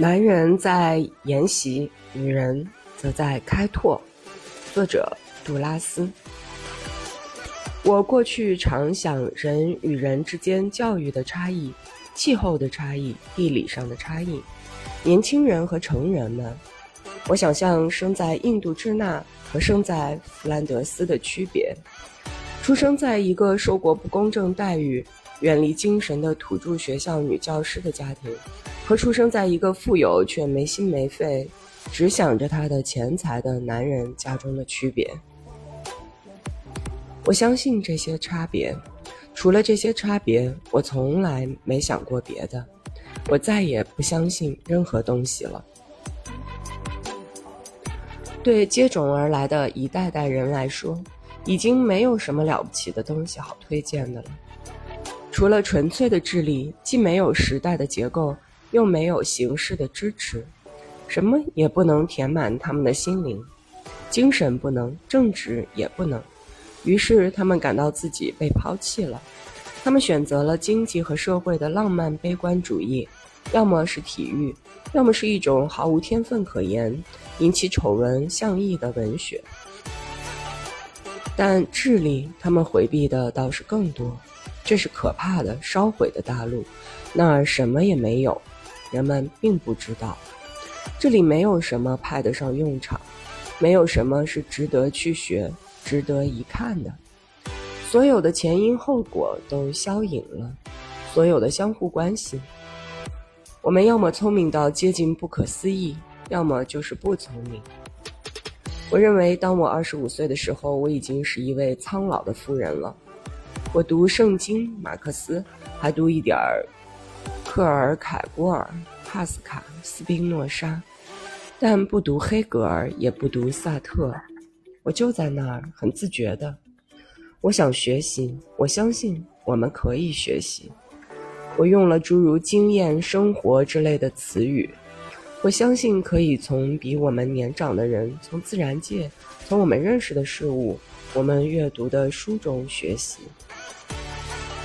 男人在研习，女人则在开拓。作者杜拉斯。我过去常想人与人之间教育的差异、气候的差异、地理上的差异、年轻人和成人们。我想象生在印度支那和生在弗兰德斯的区别。出生在一个受过不公正待遇、远离精神的土著学校女教师的家庭。和出生在一个富有却没心没肺、只想着他的钱财的男人家中的区别，我相信这些差别。除了这些差别，我从来没想过别的。我再也不相信任何东西了。对接踵而来的一代代人来说，已经没有什么了不起的东西好推荐的了。除了纯粹的智力，既没有时代的结构。又没有形式的支持，什么也不能填满他们的心灵，精神不能，政治也不能，于是他们感到自己被抛弃了。他们选择了经济和社会的浪漫悲观主义，要么是体育，要么是一种毫无天分可言、引起丑闻相异的文学。但智力，他们回避的倒是更多。这是可怕的烧毁的大陆，那儿什么也没有。人们并不知道，这里没有什么派得上用场，没有什么是值得去学、值得一看的。所有的前因后果都消隐了，所有的相互关系。我们要么聪明到接近不可思议，要么就是不聪明。我认为，当我二十五岁的时候，我已经是一位苍老的妇人了。我读圣经、马克思，还读一点儿。克尔凯郭尔、帕斯卡、斯宾诺莎，但不读黑格尔，也不读萨特。我就在那儿，很自觉的。我想学习，我相信我们可以学习。我用了诸如经验、生活之类的词语。我相信可以从比我们年长的人，从自然界，从我们认识的事物，我们阅读的书中学习。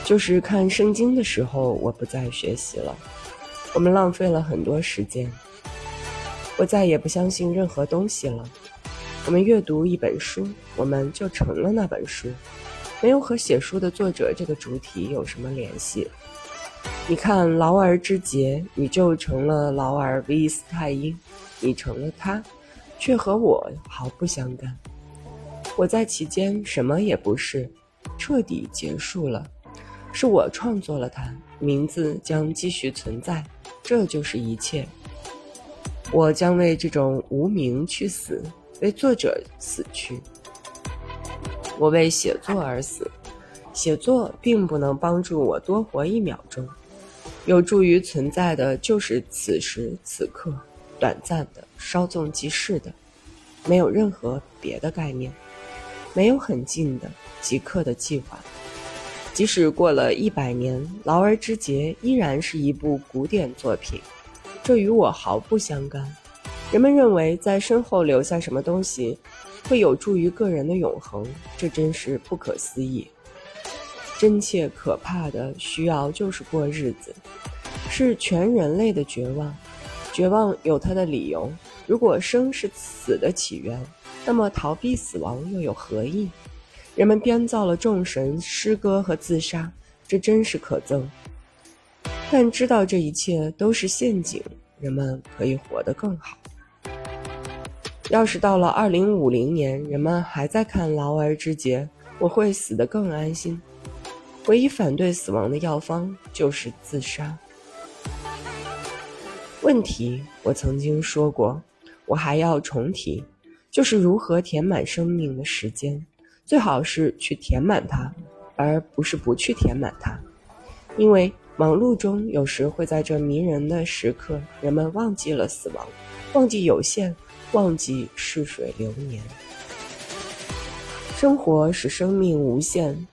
就是看圣经的时候，我不再学习了。我们浪费了很多时间。我再也不相信任何东西了。我们阅读一本书，我们就成了那本书，没有和写书的作者这个主体有什么联系。你看劳尔之杰，你就成了劳尔维斯泰因，你成了他，却和我毫不相干。我在其间什么也不是，彻底结束了。是我创作了它，名字将继续存在，这就是一切。我将为这种无名去死，为作者死去。我为写作而死，写作并不能帮助我多活一秒钟，有助于存在的就是此时此刻，短暂的、稍纵即逝的，没有任何别的概念，没有很近的、即刻的计划。即使过了一百年，《劳儿之节》依然是一部古典作品，这与我毫不相干。人们认为在身后留下什么东西，会有助于个人的永恒，这真是不可思议。真切可怕的需要就是过日子，是全人类的绝望。绝望有它的理由。如果生是死的起源，那么逃避死亡又有何意？人们编造了众神诗歌和自杀，这真是可憎。但知道这一切都是陷阱，人们可以活得更好。要是到了二零五零年，人们还在看《劳儿之节》，我会死得更安心。唯一反对死亡的药方就是自杀。问题我曾经说过，我还要重提，就是如何填满生命的时间。最好是去填满它，而不是不去填满它，因为忙碌中有时会在这迷人的时刻，人们忘记了死亡，忘记有限，忘记逝水流年。生活使生命无限，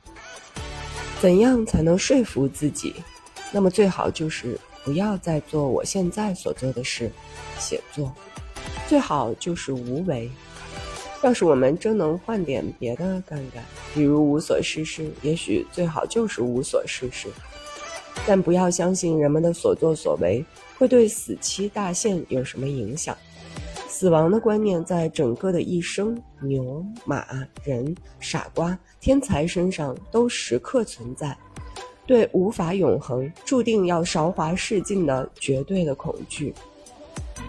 怎样才能说服自己？那么最好就是不要再做我现在所做的事，写作，最好就是无为。要是我们真能换点别的干干，比如无所事事，也许最好就是无所事事。但不要相信人们的所作所为会对死期大限有什么影响。死亡的观念在整个的一生，牛、马、人、傻瓜、天才身上都时刻存在。对无法永恒、注定要韶华逝尽的绝对的恐惧。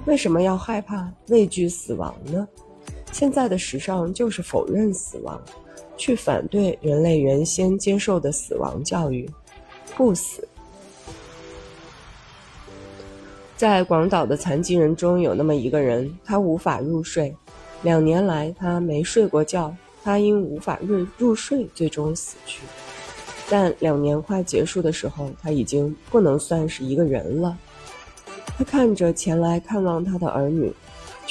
为什么要害怕、畏惧死亡呢？现在的时尚就是否认死亡，去反对人类原先接受的死亡教育，不死。在广岛的残疾人中有那么一个人，他无法入睡，两年来他没睡过觉，他因无法入入睡最终死去。但两年快结束的时候，他已经不能算是一个人了。他看着前来看望他的儿女，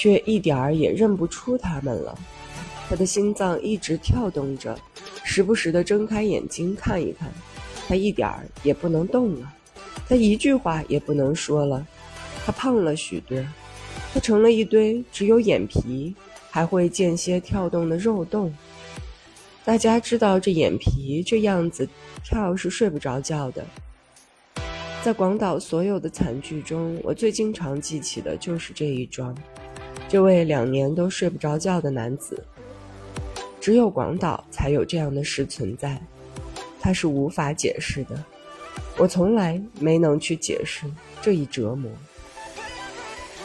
却一点儿也认不出他们了。他的心脏一直跳动着，时不时地睁开眼睛看一看。他一点儿也不能动了，他一句话也不能说了。他胖了许多，他成了一堆只有眼皮还会间歇跳动的肉洞。大家知道这眼皮这样子跳是睡不着觉的。在广岛所有的惨剧中，我最经常记起的就是这一桩，这位两年都睡不着觉的男子。只有广岛才有这样的事存在，它是无法解释的。我从来没能去解释这一折磨。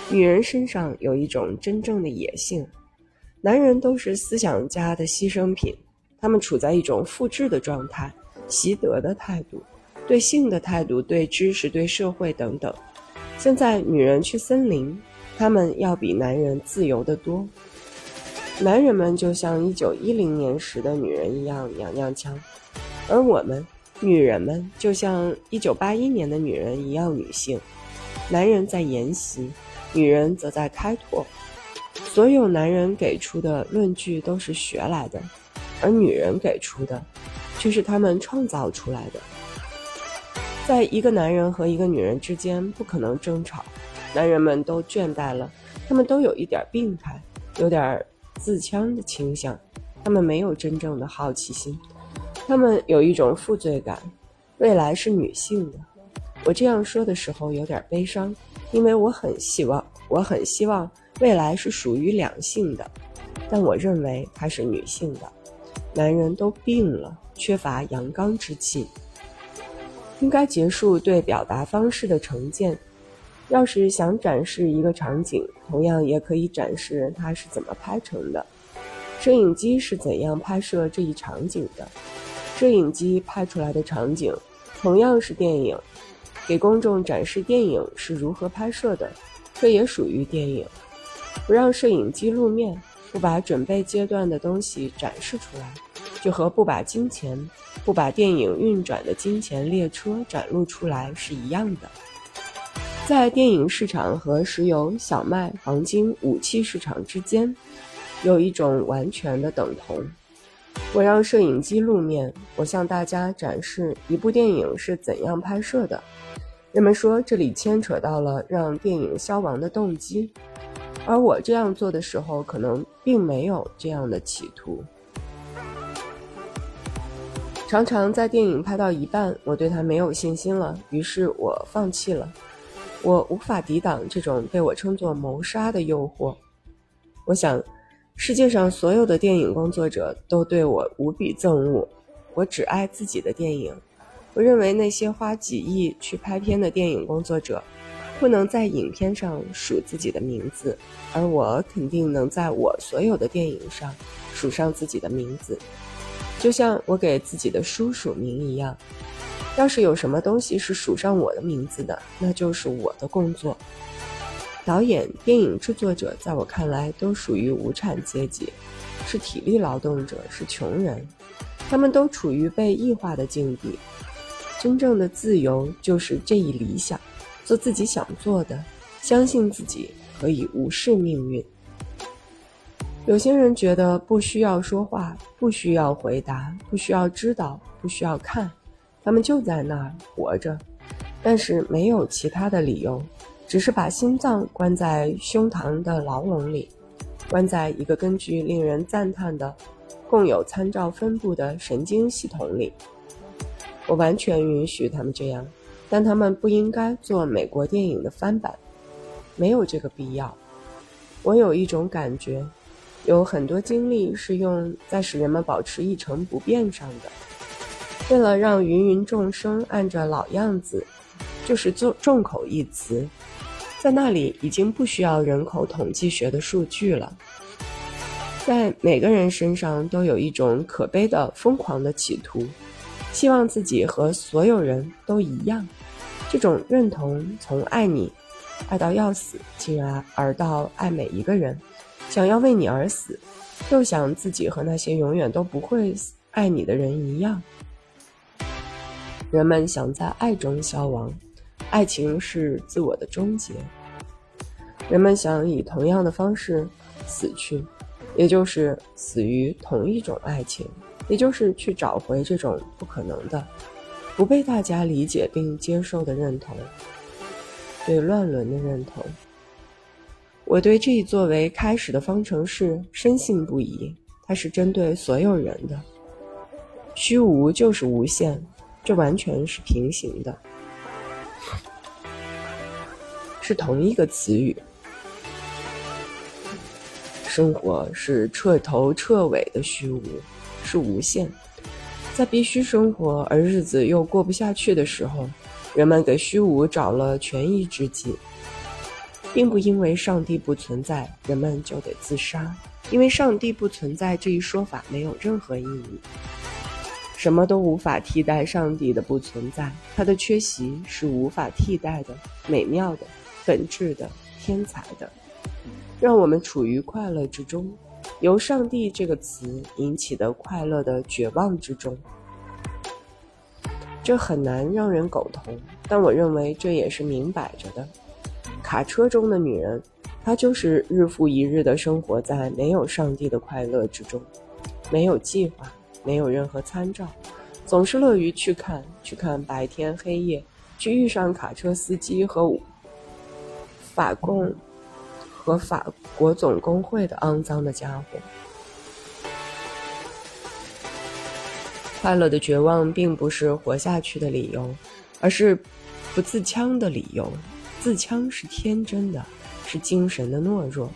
女人身上有一种真正的野性，男人都是思想家的牺牲品，他们处在一种复制的状态，习得的态度，对性的态度，对知识，对社会等等。现在女人去森林，他们要比男人自由得多。男人们就像一九一零年时的女人一样娘娘腔，而我们女人们就像一九八一年的女人一样女性。男人在沿袭。女人则在开拓，所有男人给出的论据都是学来的，而女人给出的却是他们创造出来的。在一个男人和一个女人之间不可能争吵，男人们都倦怠了，他们都有一点病态，有点自戕的倾向，他们没有真正的好奇心，他们有一种负罪感。未来是女性的，我这样说的时候有点悲伤。因为我很希望，我很希望未来是属于两性的，但我认为它是女性的。男人都病了，缺乏阳刚之气，应该结束对表达方式的成见。要是想展示一个场景，同样也可以展示它是怎么拍成的，摄影机是怎样拍摄这一场景的。摄影机拍出来的场景，同样是电影。给公众展示电影是如何拍摄的，这也属于电影。不让摄影机露面，不把准备阶段的东西展示出来，就和不把金钱、不把电影运转的金钱列车展露出来是一样的。在电影市场和石油、小麦、黄金、武器市场之间，有一种完全的等同。我让摄影机露面，我向大家展示一部电影是怎样拍摄的。人们说这里牵扯到了让电影消亡的动机，而我这样做的时候，可能并没有这样的企图。常常在电影拍到一半，我对它没有信心了，于是我放弃了。我无法抵挡这种被我称作谋杀的诱惑。我想，世界上所有的电影工作者都对我无比憎恶。我只爱自己的电影。我认为那些花几亿去拍片的电影工作者，不能在影片上署自己的名字，而我肯定能在我所有的电影上署上自己的名字，就像我给自己的书署名一样。要是有什么东西是署上我的名字的，那就是我的工作。导演、电影制作者，在我看来都属于无产阶级，是体力劳动者，是穷人，他们都处于被异化的境地。真正的自由就是这一理想，做自己想做的，相信自己可以无视命运。有些人觉得不需要说话，不需要回答，不需要知道，不需要看，他们就在那儿活着，但是没有其他的理由，只是把心脏关在胸膛的牢笼里，关在一个根据令人赞叹的共有参照分布的神经系统里。我完全允许他们这样，但他们不应该做美国电影的翻版，没有这个必要。我有一种感觉，有很多精力是用在使人们保持一成不变上的。为了让芸芸众生按着老样子，就是重重口一词，在那里已经不需要人口统计学的数据了。在每个人身上都有一种可悲的疯狂的企图。希望自己和所有人都一样，这种认同从爱你，爱到要死，进而而到爱每一个人，想要为你而死，又想自己和那些永远都不会爱你的人一样。人们想在爱中消亡，爱情是自我的终结。人们想以同样的方式死去，也就是死于同一种爱情。也就是去找回这种不可能的、不被大家理解并接受的认同，对乱伦的认同。我对这一作为开始的方程式深信不疑，它是针对所有人的。虚无就是无限，这完全是平行的，是同一个词语。生活是彻头彻尾的虚无。是无限，在必须生活而日子又过不下去的时候，人们给虚无找了权宜之计，并不因为上帝不存在，人们就得自杀，因为上帝不存在这一说法没有任何意义。什么都无法替代上帝的不存在，他的缺席是无法替代的、美妙的、本质的、天才的，让我们处于快乐之中。由“上帝”这个词引起的快乐的绝望之中，这很难让人苟同。但我认为这也是明摆着的。卡车中的女人，她就是日复一日的生活在没有上帝的快乐之中，没有计划，没有任何参照，总是乐于去看，去看白天黑夜，去遇上卡车司机和法共。和法国总工会的肮脏的家伙。快乐的绝望并不是活下去的理由，而是不自戕的理由。自戕是天真的，是精神的懦弱。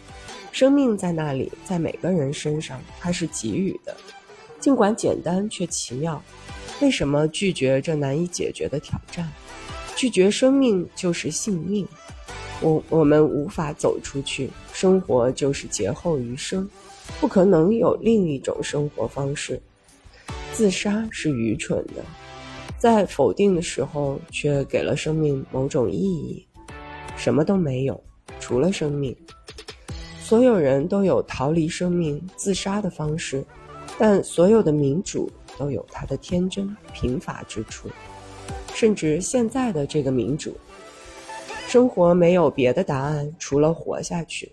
生命在那里，在每个人身上，它是给予的，尽管简单却奇妙。为什么拒绝这难以解决的挑战？拒绝生命就是性命。我我们无法走出去，生活就是劫后余生，不可能有另一种生活方式。自杀是愚蠢的，在否定的时候却给了生命某种意义。什么都没有，除了生命。所有人都有逃离生命、自杀的方式，但所有的民主都有它的天真贫乏之处，甚至现在的这个民主。生活没有别的答案，除了活下去。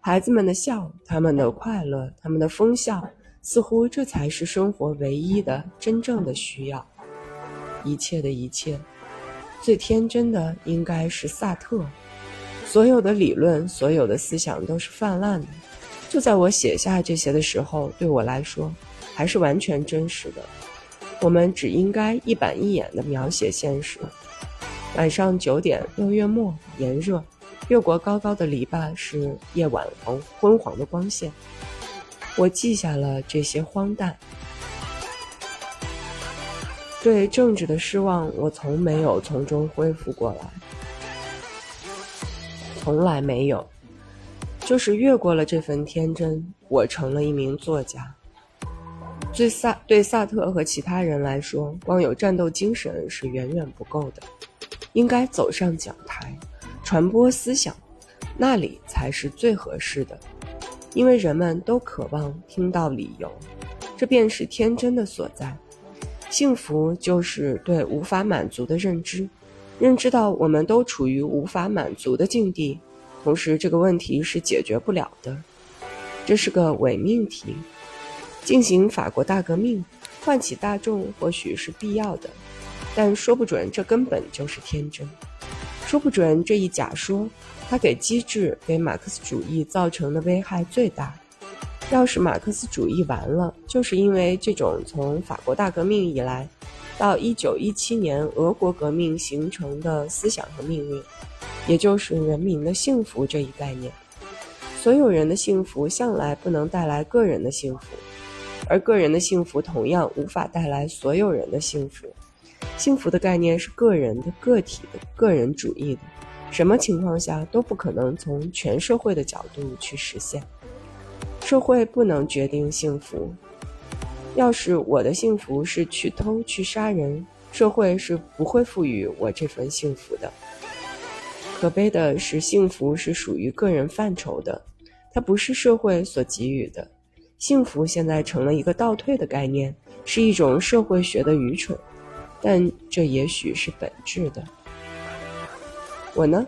孩子们的笑，他们的快乐，他们的疯笑，似乎这才是生活唯一的、真正的需要。一切的一切，最天真的应该是萨特。所有的理论，所有的思想都是泛滥的。就在我写下这些的时候，对我来说，还是完全真实的。我们只应该一板一眼地描写现实。晚上九点，六月末，炎热，越过高高的篱笆是夜晚黄昏黄的光线。我记下了这些荒诞。对政治的失望，我从没有从中恢复过来，从来没有。就是越过了这份天真，我成了一名作家。对萨对萨特和其他人来说，光有战斗精神是远远不够的。应该走上讲台，传播思想，那里才是最合适的，因为人们都渴望听到理由，这便是天真的所在。幸福就是对无法满足的认知，认知到我们都处于无法满足的境地，同时这个问题是解决不了的，这是个伪命题。进行法国大革命，唤起大众，或许是必要的。但说不准，这根本就是天真。说不准这一假说，它给机制、给马克思主义造成的危害最大。要是马克思主义完了，就是因为这种从法国大革命以来到一九一七年俄国革命形成的思想和命运，也就是人民的幸福这一概念。所有人的幸福向来不能带来个人的幸福，而个人的幸福同样无法带来所有人的幸福。幸福的概念是个人的、个体的、个人主义的，什么情况下都不可能从全社会的角度去实现。社会不能决定幸福。要是我的幸福是去偷去杀人，社会是不会赋予我这份幸福的。可悲的是，幸福是属于个人范畴的，它不是社会所给予的。幸福现在成了一个倒退的概念，是一种社会学的愚蠢，但这也许是本质的。我呢，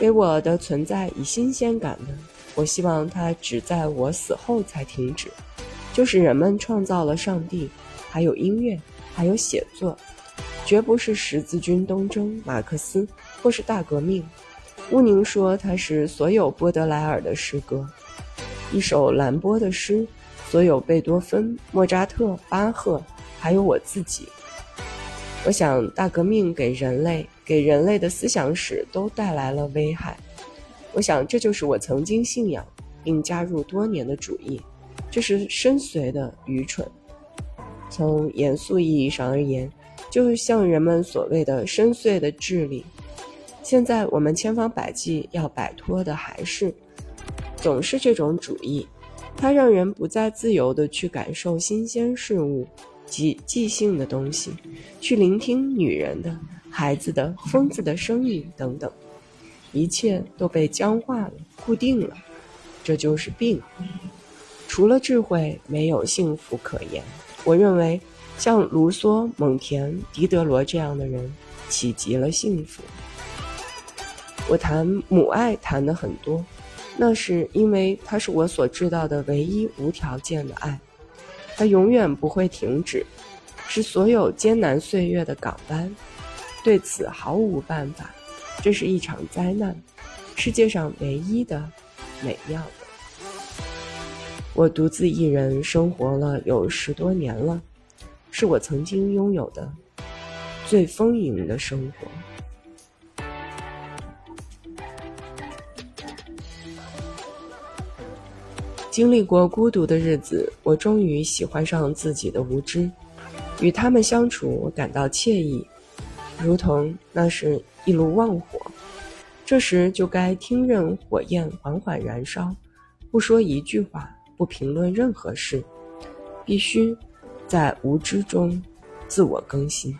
给我的存在以新鲜感呢，我希望它只在我死后才停止。就是人们创造了上帝，还有音乐，还有写作，绝不是十字军东征、马克思或是大革命。乌宁说它是所有波德莱尔的诗歌，一首兰波的诗，所有贝多芬、莫扎特、巴赫，还有我自己。我想大革命给人类、给人类的思想史都带来了危害。我想这就是我曾经信仰并加入多年的主义。这是深邃的愚蠢。从严肃意义上而言，就像人们所谓的深邃的智力。现在我们千方百计要摆脱的还是，总是这种主义。它让人不再自由地去感受新鲜事物及即兴的东西，去聆听女人的、孩子的、疯子的声音等等。一切都被僵化了、固定了。这就是病。除了智慧，没有幸福可言。我认为，像卢梭、蒙田、狄德罗这样的人，企及了幸福。我谈母爱谈的很多，那是因为它是我所知道的唯一无条件的爱，它永远不会停止，是所有艰难岁月的港湾。对此毫无办法，这是一场灾难，世界上唯一的美妙的。我独自一人生活了有十多年了，是我曾经拥有的最丰盈的生活。经历过孤独的日子，我终于喜欢上自己的无知。与他们相处，我感到惬意，如同那是一炉旺火。这时就该听任火焰缓缓燃烧，不说一句话。不评论任何事，必须在无知中自我更新。